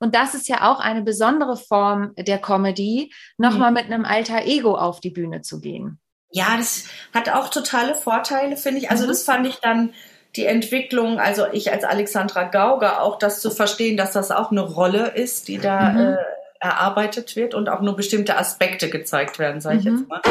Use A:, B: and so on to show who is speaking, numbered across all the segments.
A: Und das ist ja auch eine besondere Form der Comedy, nochmal mhm. mit einem alter Ego auf die Bühne zu gehen.
B: Ja, das hat auch totale Vorteile, finde ich. Also mhm. das fand ich dann die Entwicklung, also ich als Alexandra Gauger, auch das zu verstehen, dass das auch eine Rolle ist, die da mhm. äh, erarbeitet wird und auch nur bestimmte Aspekte gezeigt werden, sage ich jetzt mhm. mal.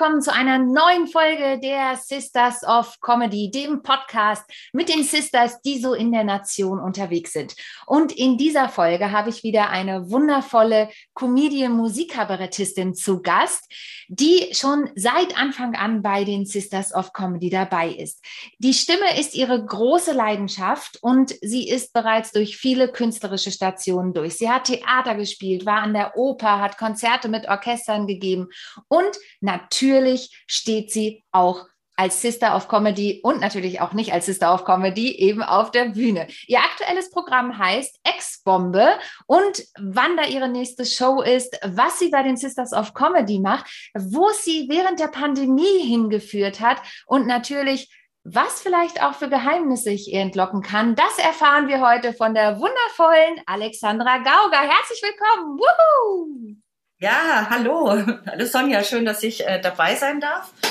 A: Willkommen zu einer neuen Folge der Sisters of Comedy, dem Podcast mit den Sisters, die so in der Nation unterwegs sind. Und in dieser Folge habe ich wieder eine wundervolle Comedian Musikkabarettistin zu Gast, die schon seit Anfang an bei den Sisters of Comedy dabei ist. Die Stimme ist ihre große Leidenschaft und sie ist bereits durch viele künstlerische Stationen durch. Sie hat Theater gespielt, war an der Oper, hat Konzerte mit Orchestern gegeben und natürlich natürlich steht sie auch als Sister of Comedy und natürlich auch nicht als Sister of Comedy eben auf der Bühne. Ihr aktuelles Programm heißt Ex-Bombe und wann da ihre nächste Show ist, was sie bei den Sisters of Comedy macht, wo sie während der Pandemie hingeführt hat und natürlich was vielleicht auch für Geheimnisse ich ihr entlocken kann, das erfahren wir heute von der wundervollen Alexandra Gauger. Herzlich willkommen. Woohoo!
B: Ja, hallo. Hallo Sonja, schön, dass ich äh, dabei sein darf. Ich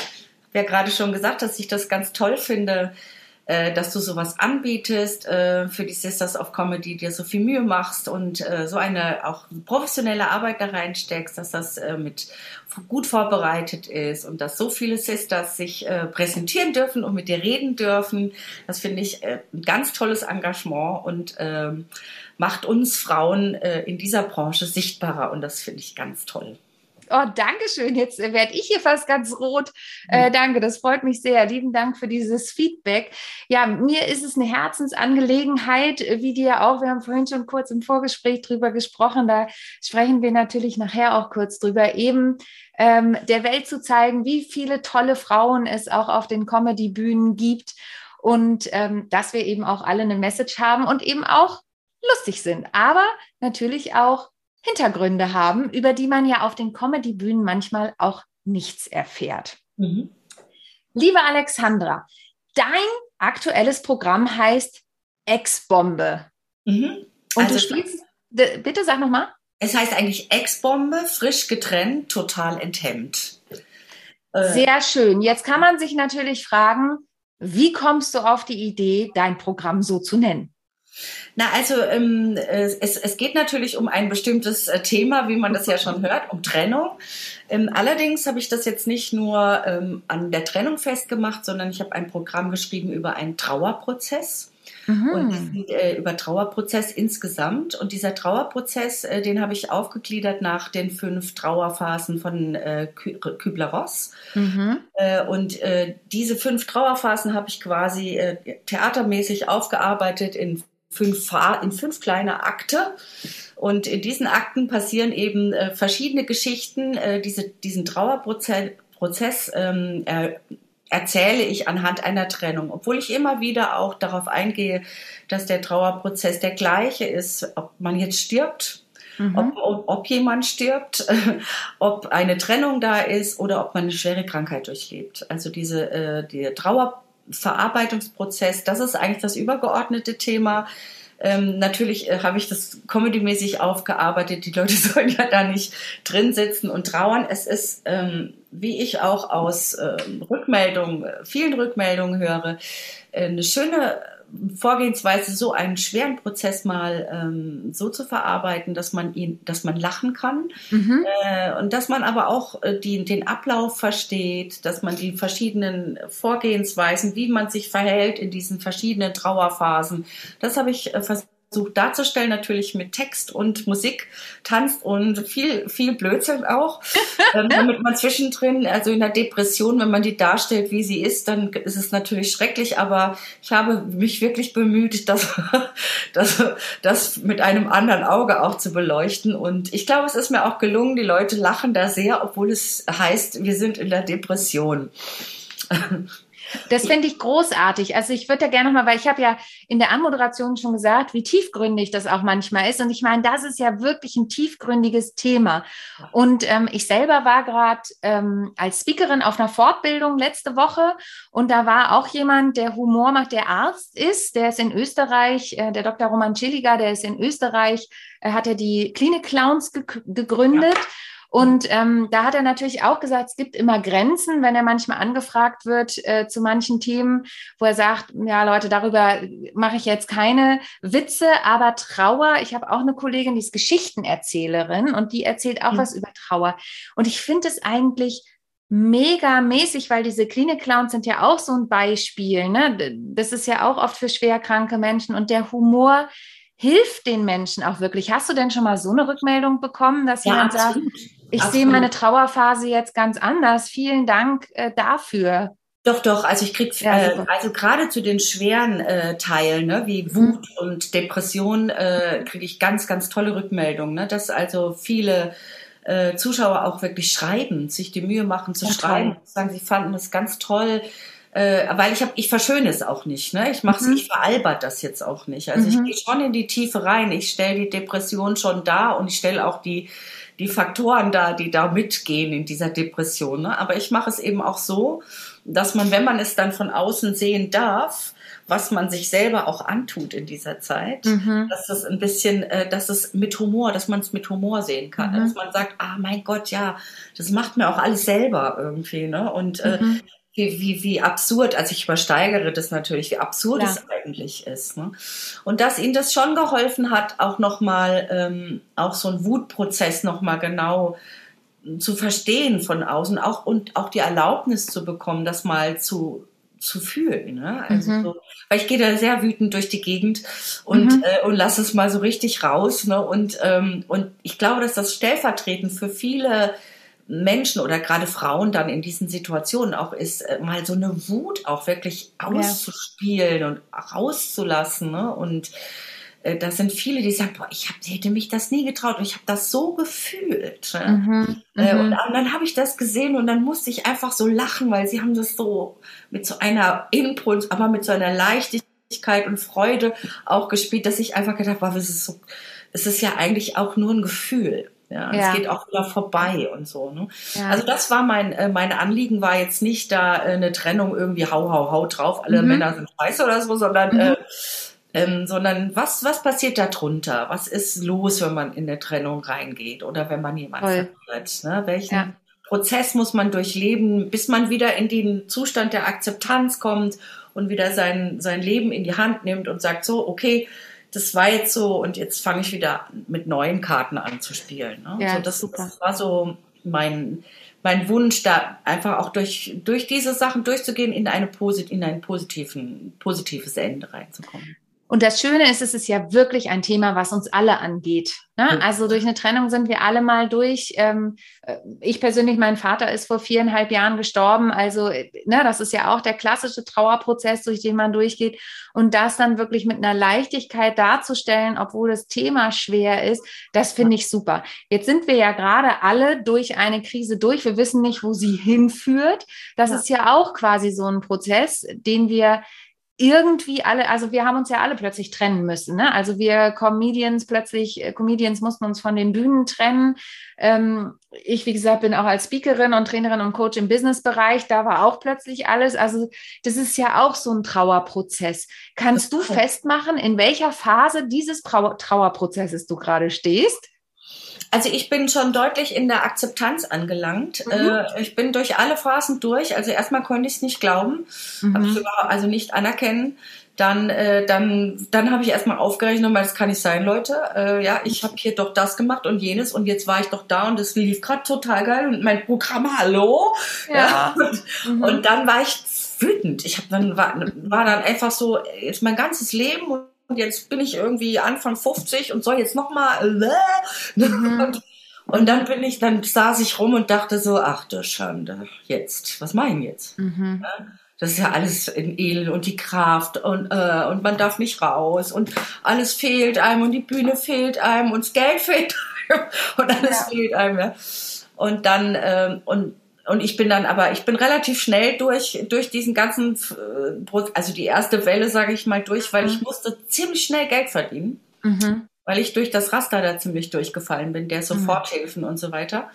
B: habe ja gerade schon gesagt, dass ich das ganz toll finde, äh, dass du sowas anbietest äh, für die Sisters of Comedy, dir so viel Mühe machst und äh, so eine auch professionelle Arbeit da reinsteckst, dass das äh, mit gut vorbereitet ist und dass so viele Sisters sich äh, präsentieren dürfen und mit dir reden dürfen. Das finde ich ein ganz tolles Engagement und ähm, macht uns Frauen äh, in dieser Branche sichtbarer und das finde ich ganz toll.
A: Oh, danke schön. Jetzt äh, werde ich hier fast ganz rot. Äh, hm. danke, das freut mich sehr. Lieben Dank für dieses Feedback. Ja, mir ist es eine Herzensangelegenheit, wie dir auch. Wir haben vorhin schon kurz im Vorgespräch drüber gesprochen. Da sprechen wir natürlich nachher auch kurz drüber. Eben ähm, der Welt zu zeigen, wie viele tolle Frauen es auch auf den Comedy-Bühnen gibt und ähm, dass wir eben auch alle eine Message haben und eben auch lustig sind, aber natürlich auch Hintergründe haben, über die man ja auf den Comedy-Bühnen manchmal auch nichts erfährt. Mhm. Liebe Alexandra, dein aktuelles Programm heißt Ex-Bombe. Mhm. Und also du spielst, bitte sag nochmal.
B: Es heißt eigentlich Ex-Bombe, frisch getrennt, total enthemmt.
A: Äh. Sehr schön. Jetzt kann man sich natürlich fragen, wie kommst du auf die Idee, dein Programm so zu nennen?
B: Na, also ähm, es, es geht natürlich um ein bestimmtes äh, Thema, wie man das ja schon hört, um Trennung. Ähm, allerdings habe ich das jetzt nicht nur ähm, an der Trennung festgemacht, sondern ich habe ein Programm geschrieben über einen Trauerprozess. Mhm. Und äh, über Trauerprozess insgesamt. Und dieser Trauerprozess, äh, den habe ich aufgegliedert nach den fünf Trauerphasen von äh, Kübler-Ross. Mhm. Äh, und äh, diese fünf Trauerphasen habe ich quasi theatermäßig aufgearbeitet in fünf, in fünf kleine Akte. Und in diesen Akten passieren eben äh, verschiedene Geschichten. Äh, diese, diesen Trauerprozess Prozess, ähm, er, erzähle ich anhand einer Trennung, obwohl ich immer wieder auch darauf eingehe, dass der Trauerprozess der gleiche ist, ob man jetzt stirbt, mhm. ob, ob, ob, jemand stirbt, ob eine Trennung da ist oder ob man eine schwere Krankheit durchlebt. Also diese äh, die Trauer Verarbeitungsprozess, das ist eigentlich das übergeordnete Thema. Ähm, natürlich äh, habe ich das comedymäßig aufgearbeitet. Die Leute sollen ja da nicht drin sitzen und trauern. Es ist, ähm, wie ich auch aus ähm, Rückmeldungen, vielen Rückmeldungen höre, äh, eine schöne Vorgehensweise, so einen schweren Prozess mal ähm, so zu verarbeiten, dass man ihn, dass man lachen kann mhm. äh, und dass man aber auch äh, die, den Ablauf versteht, dass man die verschiedenen Vorgehensweisen, wie man sich verhält in diesen verschiedenen Trauerphasen, das habe ich äh, versucht versucht darzustellen, natürlich mit Text und Musik, tanzt und viel, viel Blödsinn auch, ähm, damit man zwischendrin, also in der Depression, wenn man die darstellt, wie sie ist, dann ist es natürlich schrecklich, aber ich habe mich wirklich bemüht, das, das, das mit einem anderen Auge auch zu beleuchten. Und ich glaube, es ist mir auch gelungen, die Leute lachen da sehr, obwohl es heißt, wir sind in der Depression.
A: Das finde ich großartig. Also ich würde da gerne nochmal, weil ich habe ja in der Anmoderation schon gesagt, wie tiefgründig das auch manchmal ist. Und ich meine, das ist ja wirklich ein tiefgründiges Thema. Und ähm, ich selber war gerade ähm, als Speakerin auf einer Fortbildung letzte Woche und da war auch jemand, der Humor macht, der Arzt ist, der ist in Österreich, äh, der Dr. Roman Chiliga, der ist in Österreich, äh, hat er die Klinik Clowns ge gegründet. Ja. Und ähm, da hat er natürlich auch gesagt, es gibt immer Grenzen, wenn er manchmal angefragt wird äh, zu manchen Themen, wo er sagt, ja Leute, darüber mache ich jetzt keine Witze, aber Trauer, ich habe auch eine Kollegin, die ist Geschichtenerzählerin und die erzählt auch mhm. was über Trauer. Und ich finde es eigentlich mega mäßig, weil diese Klinik-Clowns sind ja auch so ein Beispiel. Ne? Das ist ja auch oft für schwerkranke Menschen und der Humor hilft den Menschen auch wirklich. Hast du denn schon mal so eine Rückmeldung bekommen, dass ja, jemand absolut. Ich sehe meine Trauerphase jetzt ganz anders. Vielen Dank äh, dafür.
B: Doch, doch, also ich krieg, ja, äh, also gerade zu den schweren äh, Teilen, ne, wie mhm. Wut mhm. und Depression, äh, kriege ich ganz, ganz tolle Rückmeldungen, ne, dass also viele äh, Zuschauer auch wirklich schreiben, sich die Mühe machen zu ja, schreiben, toll. sagen, sie fanden das ganz toll, äh, weil ich habe, ich verschöne es auch nicht, ne? Ich mache mhm. ich veralbert das jetzt auch nicht. Also mhm. ich gehe schon in die Tiefe rein. Ich stelle die Depression schon da und ich stelle auch die die Faktoren da, die da mitgehen in dieser Depression. Ne? Aber ich mache es eben auch so, dass man, wenn man es dann von außen sehen darf, was man sich selber auch antut in dieser Zeit, mhm. dass es ein bisschen, äh, dass es mit Humor, dass man es mit Humor sehen kann, mhm. dass man sagt, ah mein Gott, ja, das macht mir auch alles selber irgendwie, ne? Und äh, mhm wie, wie, wie absurd, also ich übersteigere das natürlich, wie absurd ja. es eigentlich ist. Ne? Und dass ihnen das schon geholfen hat, auch nochmal, ähm, auch so einen Wutprozess nochmal genau zu verstehen von außen, auch und auch die Erlaubnis zu bekommen, das mal zu zu fühlen. Ne? Also mhm. so, weil ich gehe da sehr wütend durch die Gegend und, mhm. äh, und lasse es mal so richtig raus. Ne? Und, ähm, und ich glaube, dass das stellvertretend für viele Menschen oder gerade Frauen dann in diesen Situationen auch ist, äh, mal so eine Wut auch wirklich auszuspielen ja. und rauszulassen. Ne? Und äh, da sind viele, die sagen, boah, ich hab, hätte mich das nie getraut und ich habe das so gefühlt. Ne? Mhm, äh, und, mhm. und, dann habe ich das gesehen und dann musste ich einfach so lachen, weil sie haben das so mit so einer Impuls, aber mit so einer Leichtigkeit und Freude auch gespielt, dass ich einfach gedacht habe, es ist so, es ist ja eigentlich auch nur ein Gefühl. Ja, ja. es geht auch wieder vorbei und so. Ne? Ja. Also das war mein, äh, mein Anliegen war jetzt nicht da äh, eine Trennung irgendwie hau, hau, hau drauf, alle mhm. Männer sind scheiße oder so, sondern, mhm. äh, ähm, sondern was, was passiert da drunter? Was ist los, wenn man in eine Trennung reingeht oder wenn man jemanden verliert? Ne? Welchen ja. Prozess muss man durchleben, bis man wieder in den Zustand der Akzeptanz kommt und wieder sein, sein Leben in die Hand nimmt und sagt so, okay, das war jetzt so und jetzt fange ich wieder mit neuen Karten an zu spielen. Ne? Ja, so, das, das war so mein, mein Wunsch, da einfach auch durch, durch diese Sachen durchzugehen, in, eine posit in ein positiven, positives Ende reinzukommen.
A: Und das Schöne ist, es ist ja wirklich ein Thema, was uns alle angeht. Ne? Also durch eine Trennung sind wir alle mal durch. Ähm, äh, ich persönlich, mein Vater ist vor viereinhalb Jahren gestorben. Also äh, ne, das ist ja auch der klassische Trauerprozess, durch den man durchgeht. Und das dann wirklich mit einer Leichtigkeit darzustellen, obwohl das Thema schwer ist, das finde ich super. Jetzt sind wir ja gerade alle durch eine Krise durch. Wir wissen nicht, wo sie hinführt. Das ja. ist ja auch quasi so ein Prozess, den wir irgendwie alle, also wir haben uns ja alle plötzlich trennen müssen. Ne? Also wir Comedians plötzlich, äh, Comedians mussten uns von den Bühnen trennen. Ähm, ich, wie gesagt, bin auch als Speakerin und Trainerin und Coach im Businessbereich. Da war auch plötzlich alles. Also das ist ja auch so ein Trauerprozess. Kannst du festmachen, in welcher Phase dieses Trauer Trauerprozesses du gerade stehst?
B: Also ich bin schon deutlich in der Akzeptanz angelangt. Mhm. Äh, ich bin durch alle Phasen durch. Also erstmal konnte ich es nicht glauben, mhm. also nicht anerkennen. Dann, äh, dann, dann habe ich erstmal aufgerechnet, weil das kann nicht sein, Leute. Äh, ja, ich habe hier doch das gemacht und jenes und jetzt war ich doch da und das lief gerade total geil und mein Programm, hallo. Ja. ja. Und, mhm. und dann war ich wütend. Ich habe dann war, war dann einfach so jetzt mein ganzes Leben und und jetzt bin ich irgendwie Anfang 50 und soll jetzt nochmal. Äh, mhm. und, und dann bin ich, dann saß ich rum und dachte so, ach du Schande, jetzt, was meinen jetzt? Mhm. Das ist ja alles in Elend und die Kraft und, äh, und man darf nicht raus und alles fehlt einem und die Bühne fehlt einem und das Geld fehlt einem und alles ja. fehlt einem. Ja. Und dann, ähm, und und ich bin dann aber, ich bin relativ schnell durch, durch diesen ganzen, äh, also die erste Welle, sage ich mal, durch, weil ich mhm. musste ziemlich schnell Geld verdienen. Mhm. Weil ich durch das Raster da ziemlich durchgefallen bin, der Soforthilfen mhm. und so weiter.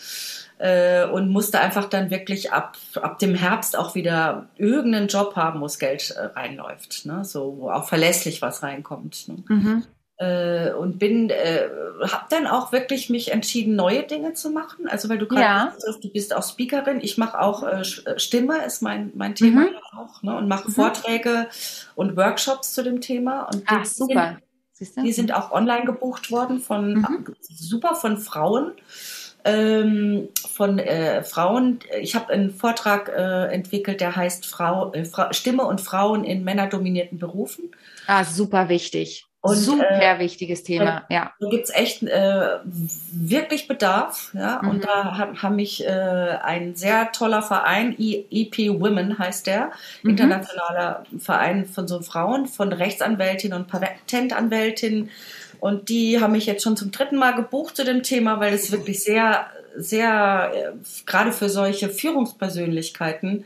B: Äh, und musste einfach dann wirklich ab, ab dem Herbst auch wieder irgendeinen Job haben, wo das Geld äh, reinläuft. Ne? So, wo auch verlässlich was reinkommt. Ne? Mhm äh, und bin äh, habe dann auch wirklich mich entschieden neue Dinge zu machen also weil du gerade
A: ja.
B: du bist auch Speakerin ich mache auch äh, äh, Stimme ist mein mein Thema mhm. auch ne? und mache mhm. Vorträge und Workshops zu dem Thema und
A: Ach, super
B: sind, die sind auch online gebucht worden von mhm. super von Frauen ähm, von äh, Frauen. Ich habe einen Vortrag äh, entwickelt, der heißt Frau, äh, Fra Stimme und Frauen in männerdominierten Berufen.
A: Ah, super wichtig. Und, Super äh, wichtiges Thema,
B: da,
A: ja.
B: Da gibt's echt äh, wirklich Bedarf, ja. Mhm. Und da haben hab mich äh, ein sehr toller Verein, EP Women heißt der, mhm. internationaler Verein von so Frauen, von Rechtsanwältinnen und Patentanwältinnen. Und die haben mich jetzt schon zum dritten Mal gebucht zu dem Thema, weil es wirklich sehr, sehr, äh, gerade für solche Führungspersönlichkeiten,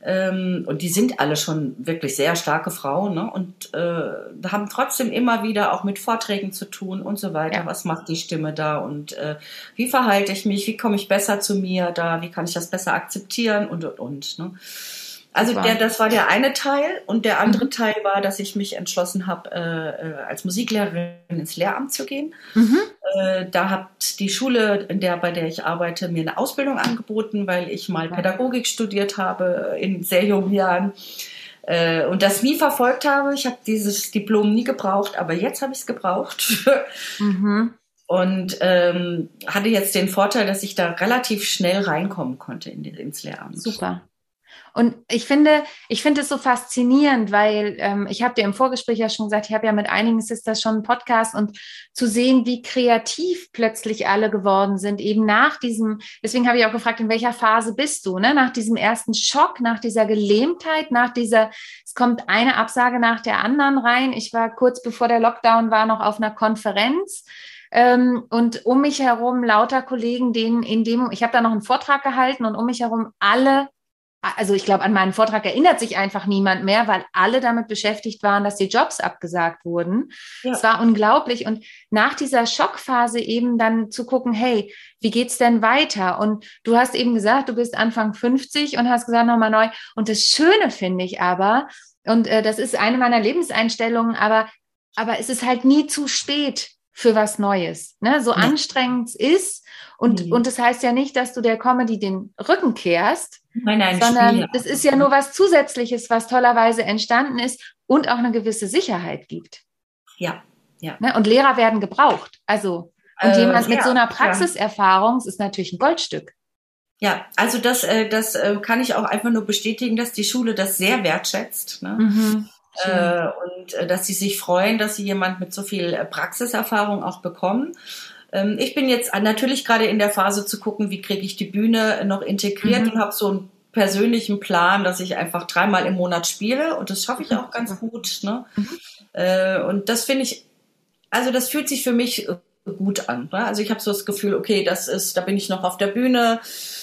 B: ähm, und die sind alle schon wirklich sehr starke Frauen ne? und äh, haben trotzdem immer wieder auch mit Vorträgen zu tun und so weiter. Ja. Was macht die Stimme da und äh, wie verhalte ich mich? Wie komme ich besser zu mir da? Wie kann ich das besser akzeptieren und und und. Ne? Also der, das war der eine Teil und der andere mhm. Teil war, dass ich mich entschlossen habe, äh, äh, als Musiklehrerin ins Lehramt zu gehen. Mhm. Äh, da hat die Schule, in der bei der ich arbeite, mir eine Ausbildung angeboten, weil ich mal Pädagogik studiert habe in sehr jungen Jahren äh, und das nie verfolgt habe. Ich habe dieses Diplom nie gebraucht, aber jetzt habe ich es gebraucht. mhm. Und ähm, hatte jetzt den Vorteil, dass ich da relativ schnell reinkommen konnte in, ins Lehramt.
A: Super. Und ich finde, ich finde es so faszinierend, weil ähm, ich habe dir im Vorgespräch ja schon gesagt, ich habe ja mit einigen Sisters schon einen Podcast und zu sehen, wie kreativ plötzlich alle geworden sind, eben nach diesem, deswegen habe ich auch gefragt, in welcher Phase bist du, ne? Nach diesem ersten Schock, nach dieser Gelähmtheit, nach dieser, es kommt eine Absage nach der anderen rein. Ich war kurz bevor der Lockdown war noch auf einer Konferenz. Ähm, und um mich herum lauter Kollegen, denen in dem, ich habe da noch einen Vortrag gehalten und um mich herum alle also ich glaube, an meinen Vortrag erinnert sich einfach niemand mehr, weil alle damit beschäftigt waren, dass die Jobs abgesagt wurden. Ja. Es war unglaublich. Und nach dieser Schockphase eben dann zu gucken, hey, wie geht's denn weiter? Und du hast eben gesagt, du bist Anfang 50 und hast gesagt, nochmal neu. Und das Schöne finde ich aber, und äh, das ist eine meiner Lebenseinstellungen, aber, aber es ist halt nie zu spät für was Neues. Ne? So ja. anstrengend es ist. Und, mhm. und das heißt ja nicht, dass du der Comedy den Rücken kehrst, nein, nein, sondern es ist ja nur was Zusätzliches, was tollerweise entstanden ist und auch eine gewisse Sicherheit gibt.
B: Ja, ja.
A: Ne? Und Lehrer werden gebraucht. Also, und äh, jemand mit ja, so einer Praxiserfahrung ja. ist natürlich ein Goldstück.
B: Ja, also das, äh, das äh, kann ich auch einfach nur bestätigen, dass die Schule das sehr wertschätzt. Ne? Mhm. Äh, und dass sie sich freuen, dass sie jemand mit so viel Praxiserfahrung auch bekommen. Ähm, ich bin jetzt natürlich gerade in der Phase zu gucken, wie kriege ich die Bühne noch integriert mhm. und habe so einen persönlichen Plan, dass ich einfach dreimal im Monat spiele und das schaffe ich auch ganz gut. Ne? Mhm. Äh, und das finde ich, also das fühlt sich für mich gut an. Ne? Also ich habe so das Gefühl, okay, das ist, da bin ich noch auf der Bühne.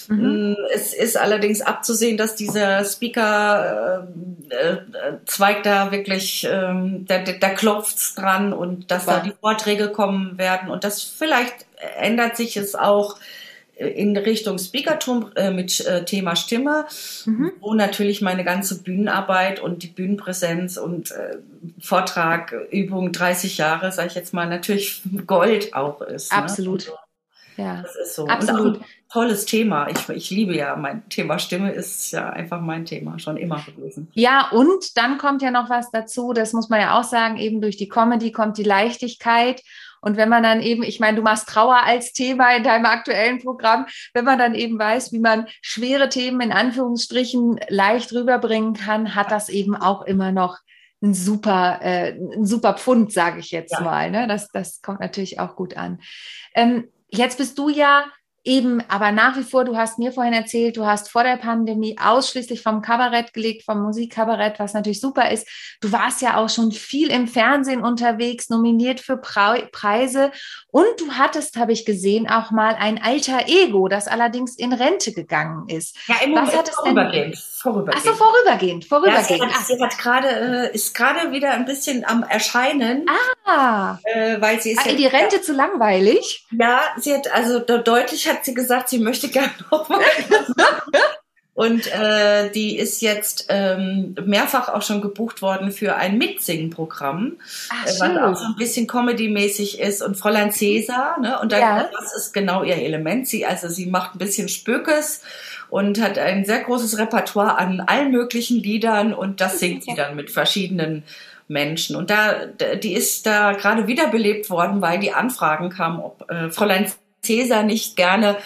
B: Mhm. Mm, es ist allerdings abzusehen, dass dieser Speaker-Zweig äh, äh, da wirklich, ähm, da, da klopft dran und dass Super. da die Vorträge kommen werden und das vielleicht ändert sich es auch in Richtung Speakertum äh, mit äh, Thema Stimme, mhm. wo natürlich meine ganze Bühnenarbeit und die Bühnenpräsenz und äh, Vortrag, Übung 30 Jahre, sage ich jetzt mal, natürlich Gold auch ist.
A: Ne? Absolut.
B: Ne? ja. Das ist so. Absolut. Tolles Thema. Ich, ich liebe ja mein Thema Stimme ist ja einfach mein Thema schon immer gewesen.
A: Ja, und dann kommt ja noch was dazu, das muss man ja auch sagen, eben durch die Comedy kommt die Leichtigkeit und wenn man dann eben, ich meine, du machst Trauer als Thema in deinem aktuellen Programm, wenn man dann eben weiß, wie man schwere Themen in Anführungsstrichen leicht rüberbringen kann, hat das eben auch immer noch ein super, äh, ein super Pfund, sage ich jetzt ja. mal. Ne? Das, das kommt natürlich auch gut an. Ähm, jetzt bist du ja eben aber nach wie vor, du hast mir vorhin erzählt, du hast vor der Pandemie ausschließlich vom Kabarett gelegt, vom Musikkabarett, was natürlich super ist. Du warst ja auch schon viel im Fernsehen unterwegs, nominiert für Preise und du hattest, habe ich gesehen, auch mal ein alter Ego, das allerdings in Rente gegangen ist.
B: Ja, im
A: was hat es denn?
B: Vorübergehend.
A: Ach so, vorübergehend, vorübergehend.
B: Ja, sie, hat, sie hat gerade, äh, ist gerade wieder ein bisschen am Erscheinen.
A: Ah,
B: äh, weil sie ist
A: ah,
B: ja,
A: die Rente zu langweilig?
B: Ja, sie hat, also de- deutlich hat sie gesagt, sie möchte gerne noch mal. Und äh, die ist jetzt ähm, mehrfach auch schon gebucht worden für ein Mitsingen-Programm,
A: Ach,
B: äh, was
A: schön.
B: auch so ein bisschen Comedy-mäßig ist. Und Fräulein Cäsar, ne? Und dann,
A: Ja.
B: das ist genau ihr Element. Sie, also sie macht ein bisschen Spökes und hat ein sehr großes Repertoire an allen möglichen Liedern und das singt sie dann mit verschiedenen Menschen. Und da, die ist da gerade wiederbelebt worden, weil die Anfragen kamen, ob äh, Fräulein Cäsar nicht gerne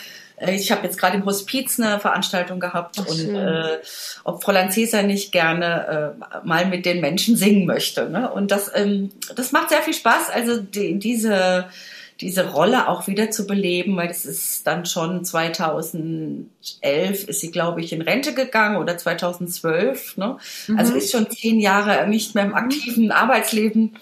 B: ich habe jetzt gerade im Hospiz eine Veranstaltung gehabt
A: Ach,
B: und
A: schön.
B: äh, ob Fräulein Cäsar nicht gerne äh, mal mit den Menschen singen möchte. Ne? Und das, ähm, das macht sehr viel Spaß, also die, diese, diese Rolle auch wieder zu beleben, weil das ist dann schon 2011 ist sie, glaube ich, in Rente gegangen oder 2012. Ne? Also
A: Mhm.
B: ist schon zehn Jahre nicht mehr im aktiven Arbeitsleben.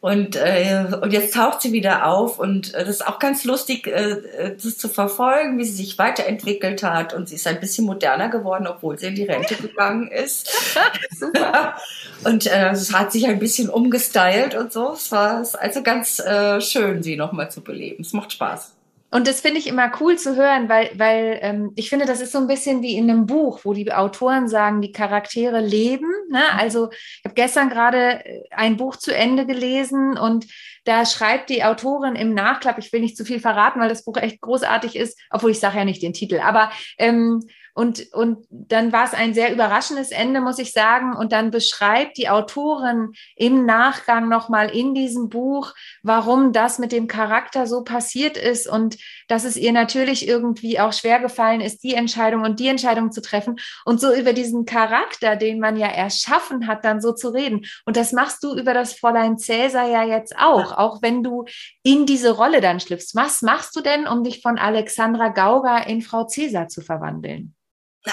B: Und, äh, und jetzt taucht sie wieder auf und äh, das ist auch ganz lustig, äh, äh, das zu verfolgen, wie sie sich weiterentwickelt hat und sie ist ein bisschen moderner geworden, obwohl sie in die Rente gegangen ist.
A: Super.
B: und äh, es hat sich ein bisschen umgestylt und so. Es war also ganz äh, schön, sie nochmal zu beleben. Es macht Spaß.
A: Und das finde ich immer cool zu hören, weil, weil ähm, ich finde, das ist so ein bisschen wie in einem Buch, wo die Autoren sagen, die Charaktere leben. Ne? Also ich habe gestern gerade äh, ein Buch zu Ende gelesen und da schreibt die Autorin im Nachklapp, ich will nicht zu viel verraten, weil das Buch echt großartig ist, obwohl ich sage ja nicht den Titel, aber ähm, und, und dann war es ein sehr überraschendes Ende, muss ich sagen. Und dann beschreibt die Autorin im Nachgang nochmal in diesem Buch, warum das mit dem Charakter so passiert ist und dass es ihr natürlich irgendwie auch schwer gefallen ist, die Entscheidung und die Entscheidung zu treffen und so über diesen Charakter, den man ja erschaffen hat, dann so zu reden. Und das machst du über das Fräulein Cäsar ja jetzt auch, auch wenn du in diese Rolle dann schlüpfst. Was machst du denn, um dich von Alexandra Gauger in Frau Cäsar zu verwandeln?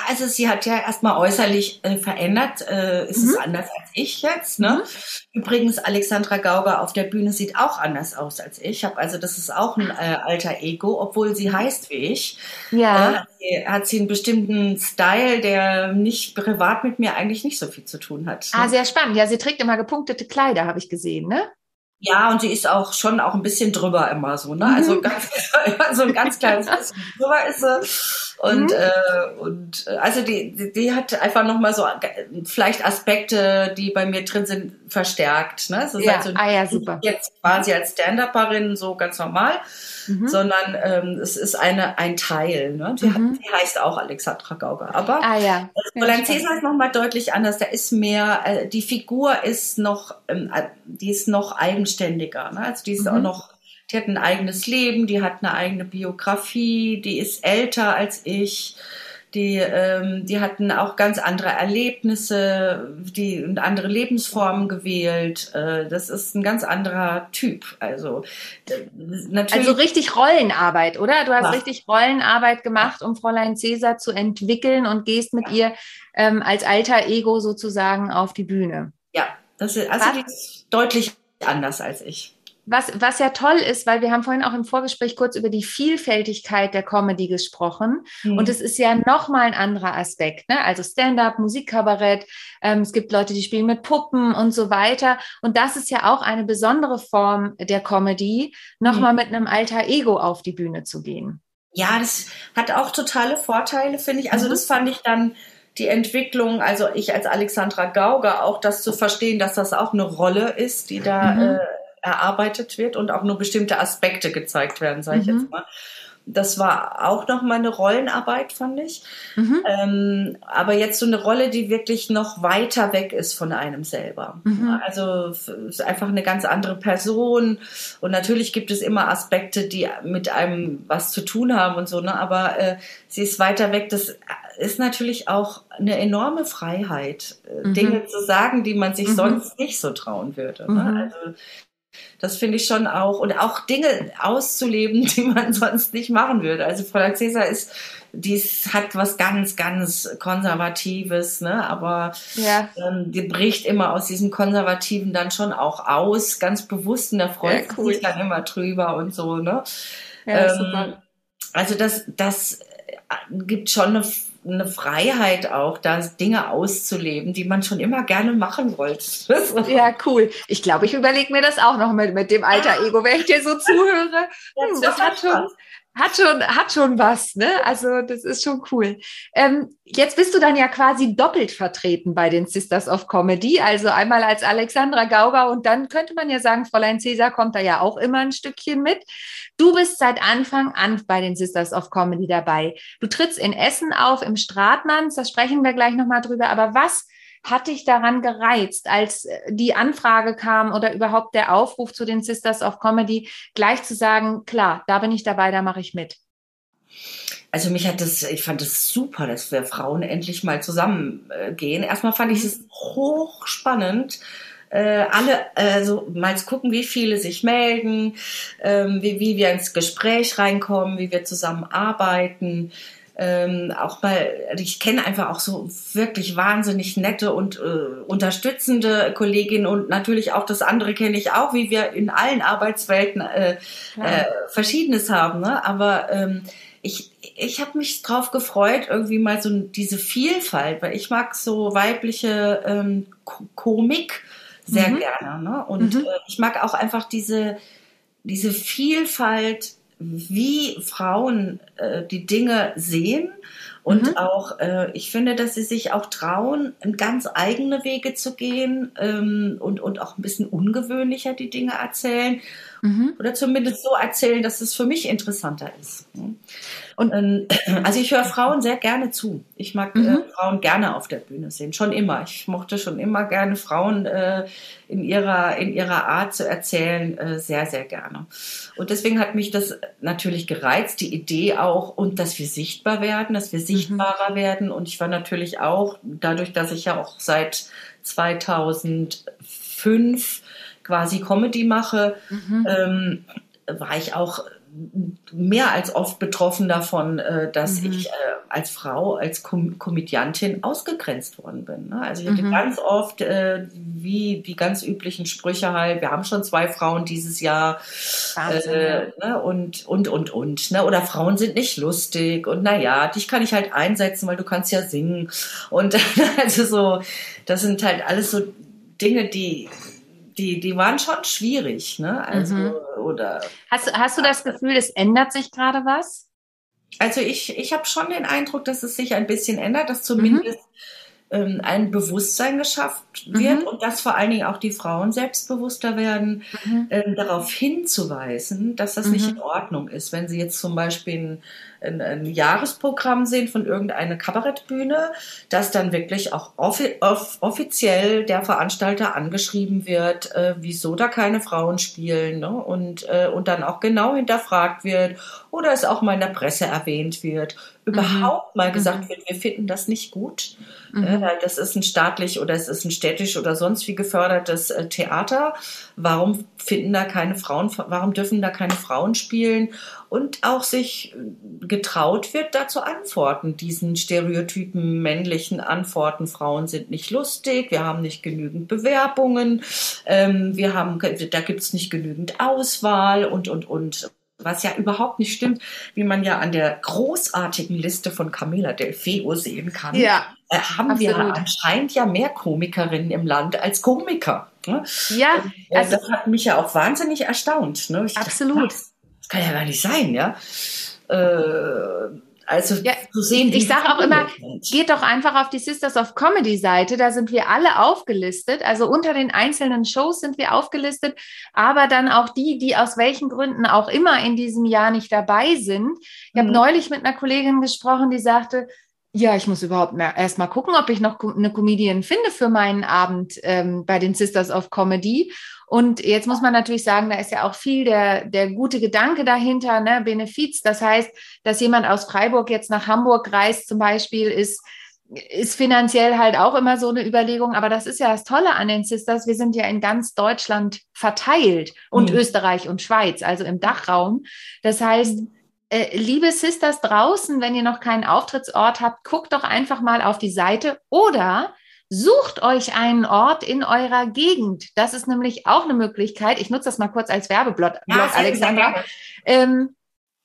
B: Also sie hat ja erstmal äußerlich äh, verändert, äh, ist
A: Mhm.
B: es anders als ich jetzt. Ne? Übrigens, Alexandra Gauger auf der Bühne sieht auch anders aus als ich. Hab, also das ist auch ein äh, alter Ego, obwohl sie heißt wie ich.
A: Ja.
B: Äh, hat, sie, hat sie einen bestimmten Style, der nicht privat mit mir eigentlich nicht so viel zu tun hat. ne?
A: Ah, sehr spannend. Ja, sie trägt immer gepunktete Kleider, habe ich gesehen, ne?
B: Ja, und sie ist auch schon auch ein bisschen drüber immer so, ne?
A: Mhm.
B: Also ganz, so ein ganz kleines bisschen drüber ist sie. Und,
A: Mhm.
B: äh, und äh, also die, die, die hat einfach nochmal so vielleicht Aspekte, die bei mir drin sind, verstärkt. Ne? Ist
A: Ja,
B: also
A: ah ja, super.
B: jetzt quasi als Stand-Upperin so ganz normal,
A: Mhm.
B: sondern ähm, es ist eine, ein Teil. Ne? Die,
A: Mhm.
B: die heißt auch Alexandra Gauger. Aber
A: Ah ja.
B: Fräulein Cäsar ist nochmal deutlich anders. Da ist mehr, äh, die Figur ist noch, ähm, äh, die ist noch eigenständiger. Ne? Also die ist
A: Mhm.
B: auch noch, die hat ein eigenes Leben, die hat eine eigene Biografie, die ist älter als ich. Die, ähm, die hatten auch ganz andere Erlebnisse, die und andere Lebensformen gewählt. Äh, das ist ein ganz anderer Typ. Also natürlich.
A: Also richtig Rollenarbeit, oder? Du hast
B: Ja.
A: richtig Rollenarbeit gemacht, um Fräulein Cäsar zu entwickeln und gehst mit ihr ähm, als alter Ego sozusagen auf die Bühne.
B: ja, das ist, also
A: Was?
B: die ist deutlich anders als ich.
A: Was, was ja toll ist, weil wir haben vorhin auch im Vorgespräch kurz über die Vielfältigkeit der Comedy gesprochen.
B: Mhm.
A: Und es ist ja nochmal ein anderer Aspekt, ne? Also Stand-up, Musikkabarett, ähm, es gibt Leute, die spielen mit Puppen und so weiter. Und das ist ja auch eine besondere Form der Comedy, nochmal mit einem alter Ego auf die Bühne zu gehen.
B: Ja, das hat auch totale Vorteile, finde ich. Also
A: Mhm.
B: das fand ich dann die Entwicklung, also ich als Alexandra Gauger, auch das zu verstehen, dass das auch eine Rolle ist, die da
A: Mhm.
B: äh, erarbeitet wird und auch nur bestimmte Aspekte gezeigt werden, sage ich
A: Mhm.
B: jetzt mal. Das war auch noch mal eine Rollenarbeit, fand ich.
A: Mhm.
B: Ähm, aber jetzt so eine Rolle, die wirklich noch weiter weg ist von einem selber.
A: Mhm.
B: Also ist einfach eine ganz andere Person. Und natürlich gibt es immer Aspekte, die mit einem was zu tun haben und so, ne? Aber äh, sie ist weiter weg. Das ist natürlich auch eine enorme Freiheit, äh,
A: Mhm.
B: Dinge zu sagen, die man sich
A: Mhm.
B: sonst nicht so trauen würde.
A: Mhm.
B: Ne? Also Das finde ich schon auch. Und auch Dinge auszuleben, die man sonst nicht machen würde. Also Fräulein Cäsar ist, die hat was ganz, ganz Konservatives, ne? aber ja. ähm, die bricht immer aus diesem Konservativen dann schon auch aus, ganz bewusst. Und da freut ja, cool. sich dann immer drüber und so. Ne? Ja, ähm. Also das, das gibt schon eine eine Freiheit auch, da Dinge auszuleben, die man schon immer gerne machen wollte.
A: ja, cool. Ich glaube, ich überlege mir das auch noch mit, mit dem alter Ego, wenn ich dir so zuhöre. Hm, das hat schon, hat schon, hat schon was, ne? Also das ist schon cool. Ähm, jetzt bist du dann ja quasi doppelt vertreten bei den Sisters of Comedy, also einmal als Alexandra Gauger und dann könnte man ja sagen, Fräulein Cäsar kommt da ja auch immer ein Stückchen mit. Du bist seit Anfang an bei den Sisters of Comedy dabei. Du trittst in Essen auf, im Stratmanns, da sprechen wir gleich nochmal drüber, aber was hat dich daran gereizt, als äh, die Anfrage kam oder überhaupt der Aufruf zu den Sisters of Comedy, gleich zu sagen, klar, da bin ich dabei, da mache ich mit?
B: Also mich hat das, ich fand es das super, dass wir Frauen endlich mal zusammengehen. Erstmal fand ich es hochspannend, äh, alle also mal zu gucken, wie viele sich melden, ähm, wie, wie wir ins Gespräch reinkommen, wie wir zusammenarbeiten ähm, auch mal, also ich kenne einfach auch so wirklich wahnsinnig nette und äh, unterstützende Kolleginnen und natürlich auch das andere kenne ich auch, wie wir in allen Arbeitswelten äh, äh, Verschiedenes haben. Ne? Aber ähm, ich, ich habe mich drauf gefreut, irgendwie mal so diese Vielfalt, weil ich mag so weibliche ähm, Komik sehr mhm. gerne. Ne? Und mhm. äh, ich mag auch einfach diese, diese Vielfalt wie Frauen äh, die Dinge sehen und mhm. auch, äh, ich finde, dass sie sich auch trauen, ganz eigene Wege zu gehen ähm, und, und auch ein bisschen ungewöhnlicher die Dinge erzählen mhm. oder zumindest so erzählen, dass es für mich interessanter ist. Und ähm, also ich höre Frauen sehr gerne zu. Ich mag äh, mhm. äh, Frauen gerne auf der Bühne sehen, schon immer. Ich mochte schon immer gerne Frauen äh, in ihrer in ihrer Art zu erzählen äh, sehr sehr gerne. Und deswegen hat mich das natürlich gereizt, die Idee auch und dass wir sichtbar werden, dass wir mhm. sichtbarer mhm. werden. Und ich war natürlich auch dadurch, dass ich ja auch seit 2005 quasi Comedy mache, mhm. ähm, war ich auch mehr als oft betroffen davon, äh, dass mhm. ich äh, als Frau, als Kom Komödiantin ausgegrenzt worden bin. Ne? Also ich hatte mhm. ganz oft, äh, wie die ganz üblichen Sprüche halt, wir haben schon zwei Frauen dieses Jahr Wahnsinn, äh, ne? und, und, und, und. Ne? Oder Frauen sind nicht lustig und naja, dich kann ich halt einsetzen, weil du kannst ja singen. Und also so, das sind halt alles so Dinge, die die, die waren schon schwierig, ne? Also, mhm. Oder.
A: Hast, hast du das Gefühl, es ändert sich gerade was?
B: Also ich, ich habe schon den Eindruck, dass es sich ein bisschen ändert, dass zumindest mhm ähm, ein Bewusstsein geschafft wird mhm. und dass vor allen Dingen auch die Frauen selbstbewusster werden, mhm. ähm, darauf hinzuweisen, dass das mhm. nicht in Ordnung ist. Wenn sie jetzt zum Beispiel ein, ein, ein Jahresprogramm sehen von irgendeiner Kabarettbühne, dass dann wirklich auch offi off offiziell der Veranstalter angeschrieben wird, äh, wieso da keine Frauen spielen ne? und, äh, und dann auch genau hinterfragt wird oder es auch mal in der Presse erwähnt wird, überhaupt mhm. mal gesagt mhm. wird, wir finden das nicht gut. Mhm. Äh, das ist ein staatlich oder es ist ein städtisch oder sonst wie gefördertes äh, Theater. Warum finden da keine Frauen, warum dürfen da keine Frauen spielen? Und auch sich getraut wird, da zu antworten, diesen stereotypen männlichen Antworten. Frauen sind nicht lustig, wir haben nicht genügend Bewerbungen, ähm, wir haben, da gibt's nicht genügend Auswahl und, und, und was ja überhaupt nicht stimmt, wie man ja an der großartigen Liste von Camila Del Feo sehen kann. Ja, äh, haben absolut. wir anscheinend ja mehr Komikerinnen im Land als Komiker. Ne? Ja, Und, äh, also, das hat mich ja auch wahnsinnig erstaunt. Ne?
A: Absolut. Dachte,
B: das kann ja gar nicht sein, ja. Äh, also
A: ja, zu sehen, ich sage auch immer, geht doch einfach auf die Sisters of Comedy Seite, da sind wir alle aufgelistet. Also unter den einzelnen Shows sind wir aufgelistet, aber dann auch die, die aus welchen Gründen auch immer in diesem Jahr nicht dabei sind. Ich mhm. habe neulich mit einer Kollegin gesprochen, die sagte, ja, ich muss überhaupt mehr erst mal gucken, ob ich noch eine Comedian finde für meinen Abend ähm, bei den Sisters of Comedy. Und jetzt muss man natürlich sagen, da ist ja auch viel der, der gute Gedanke dahinter, ne, Benefiz. Das heißt, dass jemand aus Freiburg jetzt nach Hamburg reist, zum Beispiel, ist ist finanziell halt auch immer so eine Überlegung, aber das ist ja das Tolle an den Sisters. Wir sind ja in ganz Deutschland verteilt und mhm. Österreich und Schweiz, also im Dachraum. Das heißt. Äh, liebe Sisters draußen, wenn ihr noch keinen Auftrittsort habt, guckt doch einfach mal auf die Seite oder Sucht euch einen Ort in eurer Gegend. Das ist nämlich auch eine Möglichkeit. Ich nutze das mal kurz als Werbeblock, ja, Alexandra. Ähm,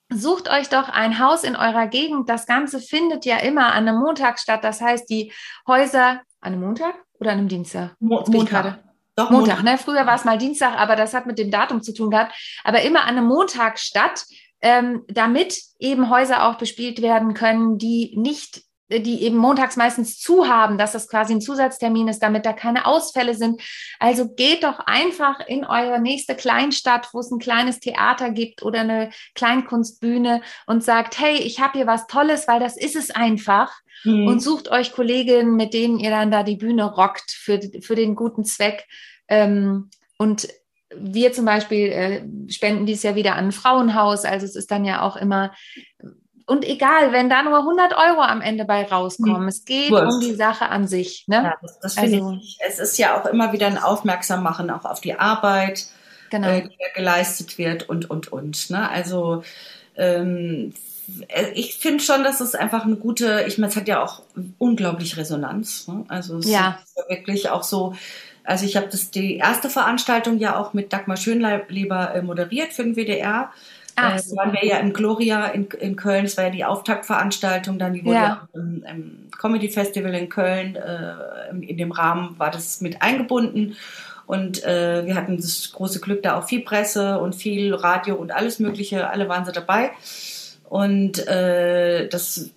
A: sucht euch doch ein Haus in eurer Gegend. Das Ganze findet ja immer an einem Montag statt. Das heißt, die Häuser an einem Montag oder an einem Dienstag?
B: Mo Montag.
A: Doch, Montag, Montag, ne? Früher war es mal Dienstag, aber das hat mit dem Datum zu tun gehabt. Aber immer an einem Montag statt, ähm, damit eben Häuser auch bespielt werden können, die nicht die eben montags meistens zu haben, dass das quasi ein Zusatztermin ist, damit da keine Ausfälle sind. Also geht doch einfach in eure nächste Kleinstadt, wo es ein kleines Theater gibt oder eine Kleinkunstbühne und sagt, hey, ich habe hier was Tolles, weil das ist es einfach. Mhm. Und sucht euch Kolleginnen, mit denen ihr dann da die Bühne rockt für, für den guten Zweck. Ähm, und wir zum Beispiel äh, spenden dies ja wieder an ein Frauenhaus. Also es ist dann ja auch immer und egal, wenn da nur 100 Euro am Ende bei rauskommen, es geht Wurscht. um die Sache an sich. Ne? Ja,
B: das, das also, ich. Es ist ja auch immer wieder ein Aufmerksammachen auch auf die Arbeit, genau. äh, die geleistet wird und, und, und. Ne? Also ähm, äh, ich finde schon, dass es einfach eine gute, ich meine, es hat ja auch unglaublich Resonanz. Ne? Also es ja. ist ja wirklich auch so, also ich habe das die erste Veranstaltung ja auch mit Dagmar Schönleber äh, moderiert für den WDR. Ach, äh, waren wir ja im Gloria in, in Köln, das war ja die Auftaktveranstaltung, dann die wurde ja. im, im, Comedy Festival in Köln, äh, in, in, dem Rahmen war das mit eingebunden. Und äh, wir hatten das große Glück, da auch viel Presse und viel Radio und alles Mögliche, alle waren sie dabei. Und äh, das,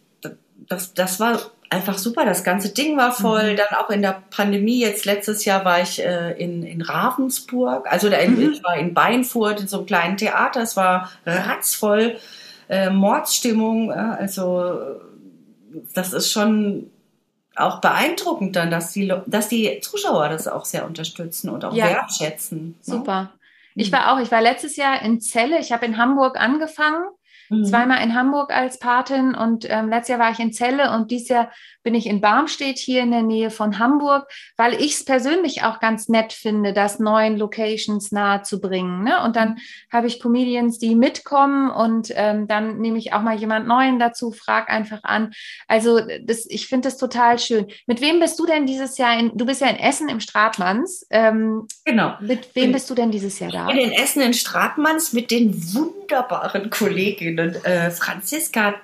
B: das, das war einfach super. Das ganze Ding war voll. Mhm. Dann auch in der Pandemie, jetzt letztes Jahr war ich äh, in, in Ravensburg, also da in, mhm. ich war in Beinfurt in so einem kleinen Theater. Es war ratzvoll, äh, Mordsstimmung. Äh, also das ist schon auch beeindruckend dann, dass die, dass die Zuschauer das auch sehr unterstützen und auch ja. wertschätzen.
A: Ne? Super. Ich war auch, ich war letztes Jahr in Celle, ich habe in Hamburg angefangen Mhm. Zweimal in Hamburg als Patin und ähm, letztes Jahr war ich in Celle und dieses Jahr bin ich in Barmstedt hier in der Nähe von Hamburg, weil ich es persönlich auch ganz nett finde, das neuen Locations nahe zu bringen. Ne? Und dann habe ich Comedians, die mitkommen und ähm, dann nehme ich auch mal jemand Neuen dazu, frag einfach an. Also das, ich finde das total schön. Mit wem bist du denn dieses Jahr in, du bist ja in Essen im Stratmanns. Ähm,
B: genau.
A: Mit wem bist du denn dieses Jahr da?
B: Ich bin in Essen in Stratmanns mit den wunderbaren Kolleginnen äh, Franziska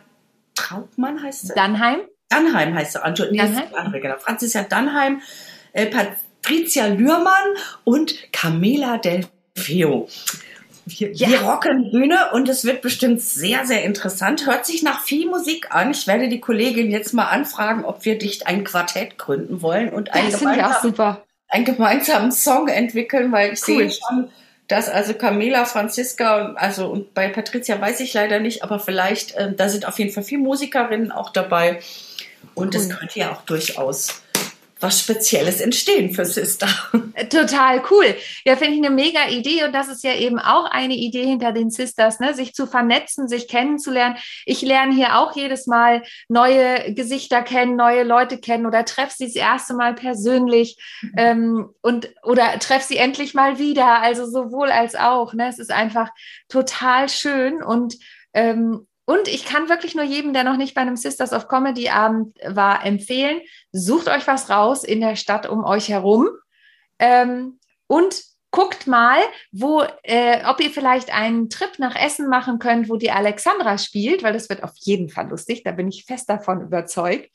B: Traubmann heißt sie.
A: Dannheim?
B: Dannheim heißt sie. Anto, nee, Dannheim? Genau. Franziska Dannheim, äh, Patricia Lührmann und Camila Delfeo. Wir, ja. wir rocken die Bühne und es wird bestimmt sehr, sehr interessant. Hört sich nach viel Musik an. Ich werde die Kollegin jetzt mal anfragen, ob wir dicht ein Quartett gründen wollen und einen, gemeinsamen, einen gemeinsamen Song entwickeln, weil ich cool. sehe schon, dass also Camila, Franziska, also und bei Patricia weiß ich leider nicht, aber vielleicht, äh, da sind auf jeden Fall viele Musikerinnen auch dabei. Und es könnte ja auch durchaus was Spezielles entstehen für Sister.
A: Äh, total cool. Ja, finde ich eine mega Idee und das ist ja eben auch eine Idee hinter den Sisters, ne? sich zu vernetzen, sich kennenzulernen. Ich lerne hier auch jedes Mal neue Gesichter kennen, neue Leute kennen oder treffe sie das erste Mal persönlich mhm. ähm, und oder treffe sie endlich mal wieder. Also sowohl als auch. Ne? Es ist einfach total schön und ähm, und ich kann wirklich nur jedem, der noch nicht bei einem Sisters of Comedy Abend war, empfehlen, sucht euch was raus in der Stadt um euch herum ähm, und guckt mal, wo, äh, ob ihr vielleicht einen Trip nach Essen machen könnt, wo die Alexandra spielt, weil das wird auf jeden Fall lustig, da bin ich fest davon überzeugt.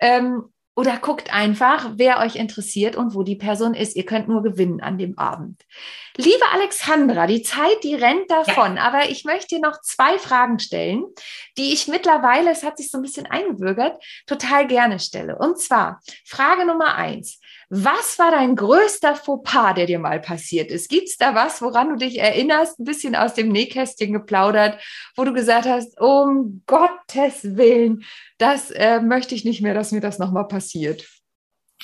A: Ähm, oder guckt einfach, wer euch interessiert und wo die Person ist. Ihr könnt nur gewinnen an dem Abend. Liebe Alexandra, die Zeit, die rennt davon. Ja. Aber ich möchte dir noch zwei Fragen stellen, die ich mittlerweile, es hat sich so ein bisschen eingebürgert, total gerne stelle. Und zwar Frage Nummer eins. Was war dein größter Fauxpas, der dir mal passiert ist? Gibt es da was, woran du dich erinnerst, ein bisschen aus dem Nähkästchen geplaudert, wo du gesagt hast, um Gottes Willen, das äh, möchte ich nicht mehr, dass mir das nochmal passiert?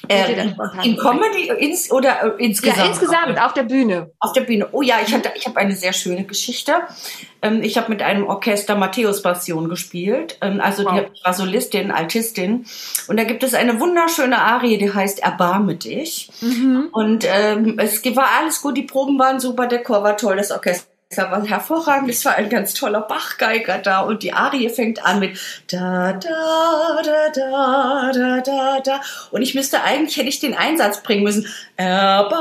B: Äh, in Comedy ins, oder äh, insgesamt?
A: Ja, insgesamt auf der Bühne.
B: Auf der Bühne. Oh ja, ich hatte, ich habe eine sehr schöne Geschichte. Ähm, ich habe mit einem Orchester Matthäus Passion gespielt. Ähm, also wow. die war Solistin, Altistin. Und da gibt es eine wunderschöne Arie, die heißt Erbarme dich. Mhm. Und ähm, es war alles gut, die Proben waren super, der Chor war toll, das Orchester er war hervorragend, es war ein ganz toller Bachgeiger da und die Arie fängt an mit da, da, da, da, da, da, da. Und ich müsste eigentlich, hätte ich den Einsatz bringen müssen. Erbarme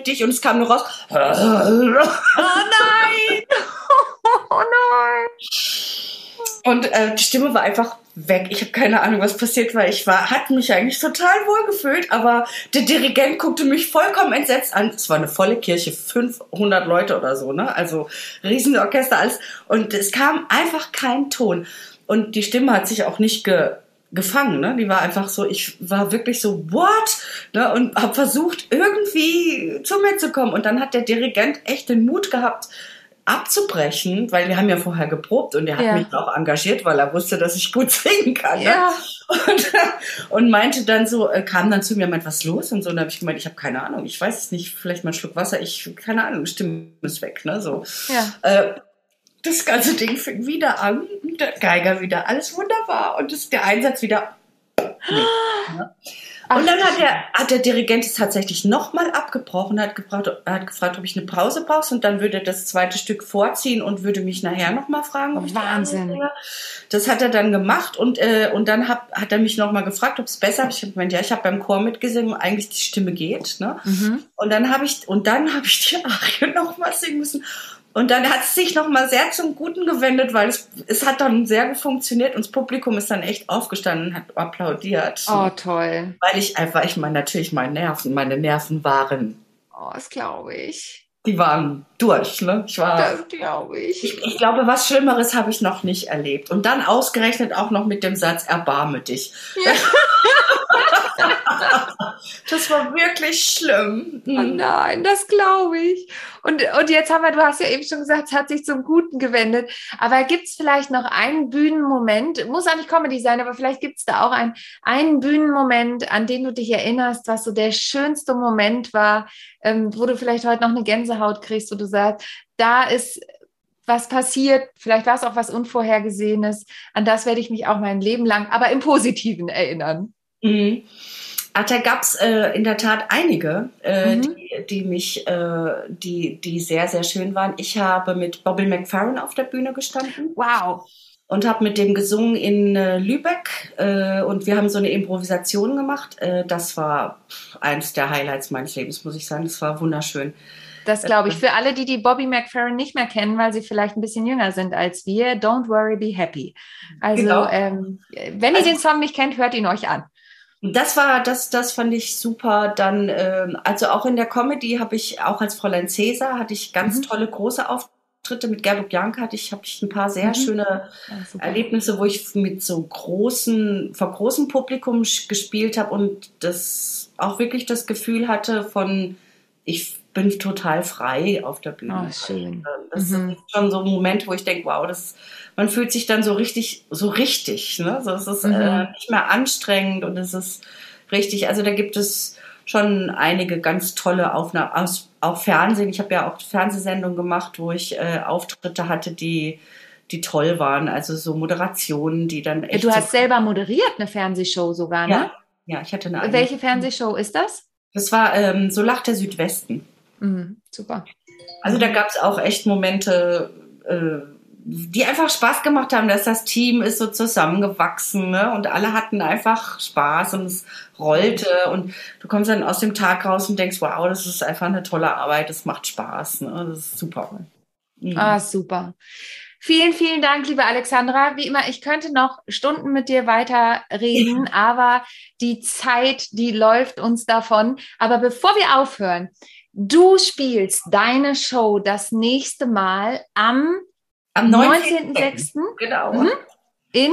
B: dich. Und es kam nur raus. Oh
A: nein! Oh nein!
B: Und äh, die Stimme war einfach weg. Ich habe keine Ahnung, was passiert war. Ich war, hat mich eigentlich total wohl gefühlt, aber der Dirigent guckte mich vollkommen entsetzt an. Es war eine volle Kirche, 500 Leute oder so, ne? Also Riesenorchester, alles. Und es kam einfach kein Ton. Und die Stimme hat sich auch nicht ge gefangen, ne? Die war einfach so, ich war wirklich so, what? Ne? Und habe versucht, irgendwie zu mir zu kommen. Und dann hat der Dirigent echt den Mut gehabt, abzubrechen, weil wir haben ja vorher geprobt und er hat ja. mich auch engagiert, weil er wusste, dass ich gut singen kann. Ne? Ja. Und, und, meinte dann so, äh, kam dann zu mir, meint, was los? Und so, und da habe ich gemeint, ich habe keine Ahnung, ich weiß es nicht, vielleicht mal einen Schluck Wasser, ich, keine Ahnung, Stimme ist weg, ne, so. Ja. Äh, das ganze Ding fing wieder an, der Geiger wieder, alles wunderbar und das, der Einsatz wieder. Nee, ne? Und dann hat der, hat der Dirigent es tatsächlich nochmal abgebrochen, hat gefragt, hat gefragt, ob ich eine Pause brauche und dann würde er das zweite Stück vorziehen und würde mich nachher nochmal fragen. Ob
A: Wahnsinn.
B: Das hat er dann gemacht und, äh, und dann hab, hat er mich nochmal gefragt, ob es besser ist. Ich habe gemeint, ja, ich habe beim Chor mitgesungen, eigentlich die Stimme geht. Ne? Mhm. Und dann habe ich, und dann habe ich die Arie nochmal singen müssen. Und dann hat es sich nochmal sehr zum Guten gewendet, weil es, es hat dann sehr gut funktioniert und das Publikum ist dann echt aufgestanden und hat applaudiert.
A: Oh, toll.
B: Weil ich einfach, ich meine, natürlich meine Nerven, meine Nerven waren.
A: Oh, das glaube ich.
B: Die waren durch, ne?
A: Ich war. Das glaube ich.
B: ich. ich. glaube, was Schlimmeres habe ich noch nicht erlebt. Und dann ausgerechnet auch noch mit dem Satz, erbarme dich. Ja. Das war wirklich schlimm.
A: Oh nein, das glaube ich. Und, und jetzt haben wir, du hast ja eben schon gesagt, es hat sich zum Guten gewendet. Aber gibt es vielleicht noch einen Bühnenmoment, muss auch nicht Comedy sein, aber vielleicht gibt es da auch ein, einen Bühnenmoment, an den du dich erinnerst, was so der schönste Moment war, ähm, wo du vielleicht heute noch eine Gänsehaut kriegst, wo du sagst, da ist was passiert, vielleicht war es auch was Unvorhergesehenes, an das werde ich mich auch mein Leben lang, aber im Positiven erinnern.
B: Mhm. Ach, da gab's äh, in der Tat einige, äh, mhm. die, die mich, äh, die, die sehr, sehr schön waren. Ich habe mit Bobby McFerrin auf der Bühne gestanden.
A: Wow.
B: Und habe mit dem gesungen in äh, Lübeck äh, und wir haben so eine Improvisation gemacht. Äh, das war eines der Highlights meines Lebens, muss ich sagen. Das war wunderschön.
A: Das glaube ich. Für alle, die die Bobby McFerrin nicht mehr kennen, weil sie vielleicht ein bisschen jünger sind als wir, Don't Worry, Be Happy. Also, genau. ähm, wenn ihr also, den Song nicht kennt, hört ihn euch an.
B: Das war, das, das fand ich super. Dann, ähm, also auch in der Comedy habe ich, auch als Fräulein Cäsar, hatte ich ganz mhm. tolle große Auftritte. Mit Gerburg Jank hatte ich, habe ich ein paar sehr mhm. schöne ja, Erlebnisse, wo ich mit so großen, vor großem Publikum gespielt habe und das auch wirklich das Gefühl hatte von, ich bin total frei auf der Bühne.
A: Oh, schön.
B: Das mhm. ist schon so ein Moment, wo ich denke, wow, das, man fühlt sich dann so richtig, so richtig. Ne? So, es ist mhm. äh, nicht mehr anstrengend und es ist richtig. Also da gibt es schon einige ganz tolle Aufnahmen, aus, auch Fernsehen. Ich habe ja auch Fernsehsendungen gemacht, wo ich äh, Auftritte hatte, die die toll waren. Also so Moderationen, die dann
A: echt. Du hast so selber moderiert eine Fernsehshow sogar, ne?
B: Ja, ja ich hatte eine.
A: Welche Fernsehshow ist das?
B: Das war ähm, So lacht der Südwesten.
A: Mhm, super.
B: Also da gab es auch echt Momente, äh, die einfach Spaß gemacht haben, dass das Team ist so zusammengewachsen ne? und alle hatten einfach Spaß und es rollte und du kommst dann aus dem Tag raus und denkst, wow, das ist einfach eine tolle Arbeit, das macht Spaß, ne? das ist super.
A: Mhm. Ah, super. Vielen, vielen Dank, liebe Alexandra. Wie immer, ich könnte noch Stunden mit dir weiter reden, aber die Zeit, die läuft uns davon. Aber bevor wir aufhören, Du spielst deine Show das nächste Mal am,
B: am 19.06. 19.
A: Genau. Mhm. In?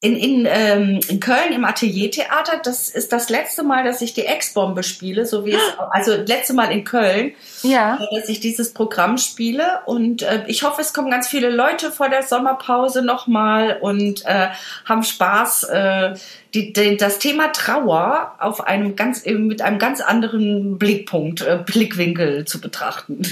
B: In, in, ähm, in Köln im Ateliertheater. Das ist das letzte Mal, dass ich die Ex-Bombe spiele, so wie es, also letzte Mal in Köln,
A: ja.
B: Äh, dass ich dieses Programm spiele. Und äh, ich hoffe, es kommen ganz viele Leute vor der Sommerpause nochmal und äh, haben Spaß. Äh, die, die, das Thema Trauer auf einem ganz, mit einem ganz anderen Blickpunkt, äh, Blickwinkel zu betrachten.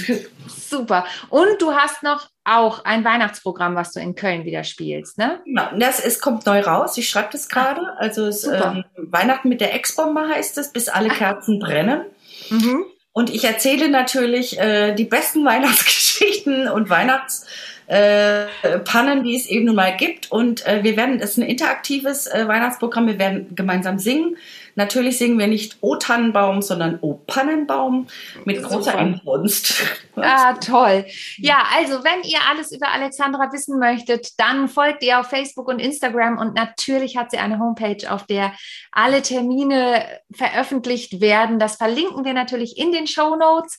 A: Super. Und du hast noch auch ein Weihnachtsprogramm, was du in Köln wieder spielst, ne?
B: Genau, das es kommt neu raus. Ich schreibe das gerade. Also es, ähm, Weihnachten mit der Ex-Bombe heißt es, bis alle Kerzen brennen. Mhm. Und ich erzähle natürlich äh, die besten Weihnachtsgeschichten und Weihnachts äh, Pannen, die es eben nun mal gibt. Und äh, wir werden, es ist ein interaktives äh, Weihnachtsprogramm, wir werden gemeinsam singen. Natürlich singen wir nicht O Tannenbaum, sondern O Pannenbaum mit großer Inbrunst.
A: Ah, toll. Ja, also wenn ihr alles über Alexandra wissen möchtet, dann folgt ihr auf Facebook und Instagram und natürlich hat sie eine Homepage, auf der alle Termine veröffentlicht werden. Das verlinken wir natürlich in den Show Notes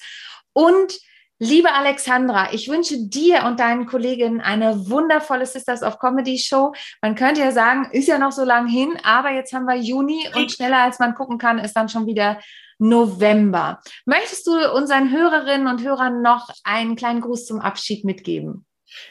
A: und Liebe Alexandra, ich wünsche dir und deinen Kolleginnen eine wundervolle Sisters of Comedy Show. Man könnte ja sagen, ist ja noch so lang hin, aber jetzt haben wir Juni und schneller als man gucken kann, ist dann schon wieder November. Möchtest du unseren Hörerinnen und Hörern noch einen kleinen Gruß zum Abschied mitgeben?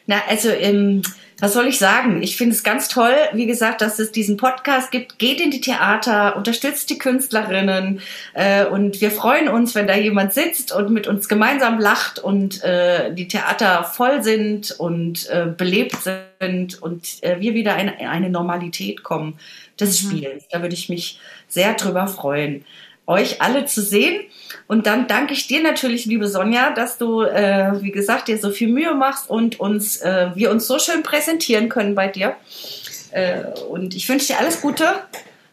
B: Na, also, ähm, was soll ich sagen? Ich finde es ganz toll, wie gesagt, dass es diesen Podcast gibt. Geht in die Theater, unterstützt die Künstlerinnen äh, und wir freuen uns, wenn da jemand sitzt und mit uns gemeinsam lacht und äh, die Theater voll sind und äh, belebt sind und äh, wir wieder in eine Normalität kommen des mhm. Spiels. Da würde ich mich sehr drüber freuen euch alle zu sehen. Und dann danke ich dir natürlich, liebe Sonja, dass du, äh, wie gesagt, dir so viel Mühe machst und uns, äh, wir uns so schön präsentieren können bei dir. Äh, und ich wünsche dir alles Gute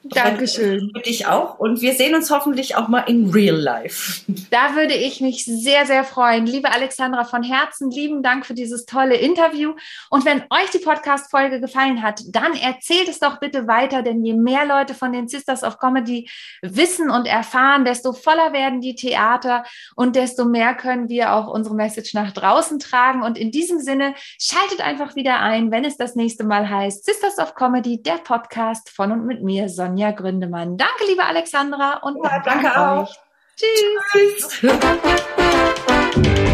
A: Dankeschön.
B: Für dich auch. Und wir sehen uns hoffentlich auch mal in real life.
A: Da würde ich mich sehr, sehr freuen. Liebe Alexandra, von Herzen lieben Dank für dieses tolle Interview. Und wenn euch die Podcast-Folge gefallen hat, dann erzählt es doch bitte weiter, denn je mehr Leute von den Sisters of Comedy wissen und erfahren, desto voller werden die Theater und desto mehr können wir auch unsere Message nach draußen tragen. Und in diesem Sinne, schaltet einfach wieder ein, wenn es das nächste Mal heißt Sisters of Comedy, der Podcast von und mit mir, Sonja. Sonja Gründemann. Danke, liebe Alexandra, und
B: ja, danke, danke auch.
A: Tschüss. Tschüss.